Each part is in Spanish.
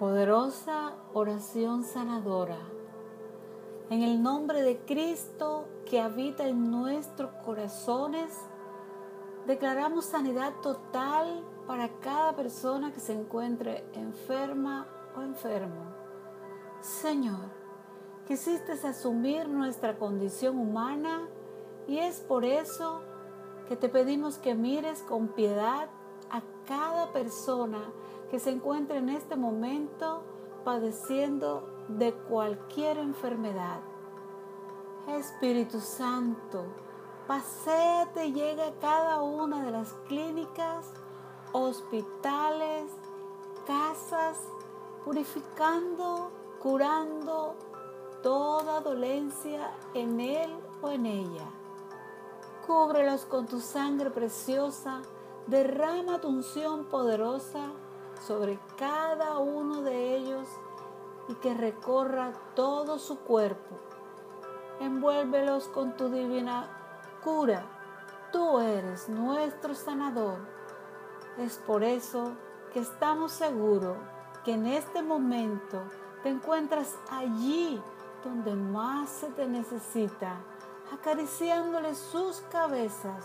Poderosa oración sanadora. En el nombre de Cristo que habita en nuestros corazones, declaramos sanidad total para cada persona que se encuentre enferma o enfermo. Señor, quisiste asumir nuestra condición humana y es por eso que te pedimos que mires con piedad a cada persona que se encuentre en este momento padeciendo de cualquier enfermedad. Espíritu Santo, paséate y llega a cada una de las clínicas, hospitales, casas, purificando, curando toda dolencia en él o en ella. Cúbrelos con tu sangre preciosa, derrama tu unción poderosa sobre cada uno de ellos y que recorra todo su cuerpo. Envuélvelos con tu divina cura. Tú eres nuestro sanador. Es por eso que estamos seguros que en este momento te encuentras allí donde más se te necesita, acariciándole sus cabezas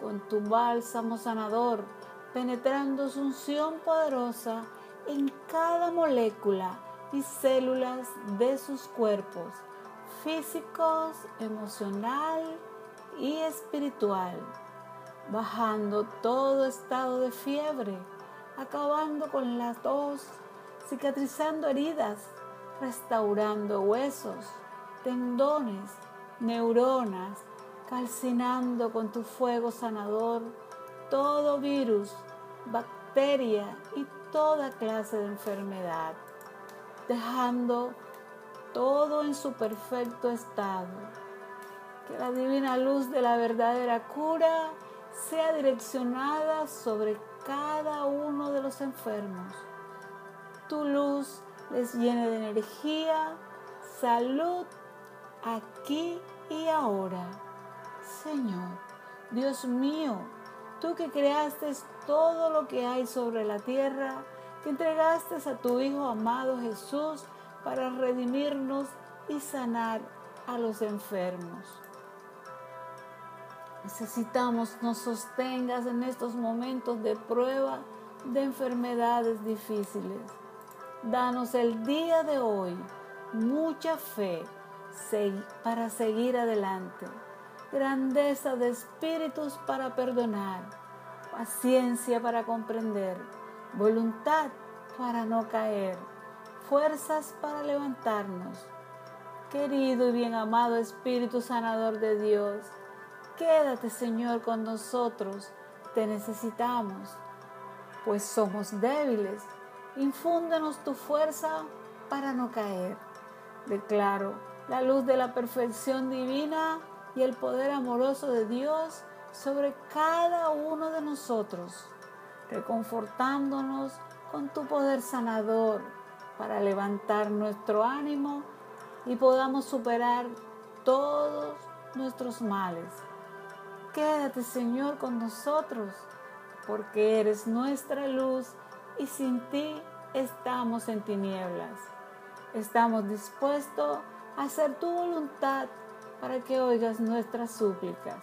con tu bálsamo sanador penetrando su unción poderosa en cada molécula y células de sus cuerpos, físicos, emocional y espiritual, bajando todo estado de fiebre, acabando con la tos, cicatrizando heridas, restaurando huesos, tendones, neuronas, calcinando con tu fuego sanador todo virus, bacteria y toda clase de enfermedad, dejando todo en su perfecto estado. Que la divina luz de la verdadera cura sea direccionada sobre cada uno de los enfermos. Tu luz les llene de energía, salud, aquí y ahora. Señor, Dios mío, Tú que creaste todo lo que hay sobre la tierra, que entregaste a tu Hijo amado Jesús para redimirnos y sanar a los enfermos. Necesitamos nos sostengas en estos momentos de prueba de enfermedades difíciles. Danos el día de hoy mucha fe para seguir adelante grandeza de espíritus para perdonar, paciencia para comprender, voluntad para no caer, fuerzas para levantarnos. Querido y bien amado Espíritu Sanador de Dios, quédate Señor con nosotros, te necesitamos, pues somos débiles. Infúndenos tu fuerza para no caer. Declaro la luz de la perfección divina y el poder amoroso de Dios sobre cada uno de nosotros, reconfortándonos con tu poder sanador para levantar nuestro ánimo y podamos superar todos nuestros males. Quédate Señor con nosotros, porque eres nuestra luz y sin ti estamos en tinieblas. Estamos dispuestos a hacer tu voluntad para que oigas nuestras súplicas.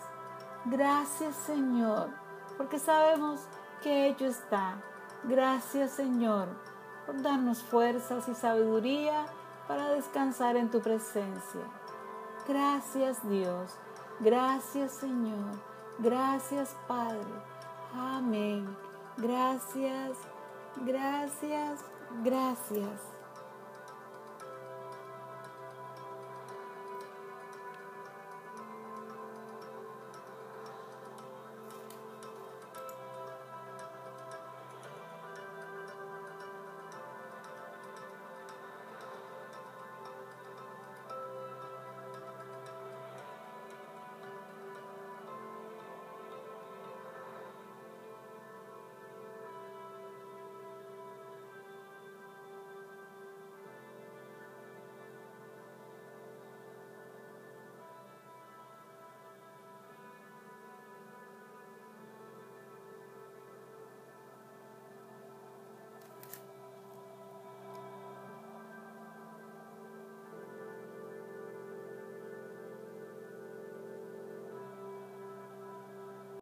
Gracias Señor, porque sabemos que hecho está. Gracias Señor por darnos fuerzas y sabiduría para descansar en tu presencia. Gracias Dios, gracias Señor, gracias Padre. Amén. Gracias, gracias, gracias.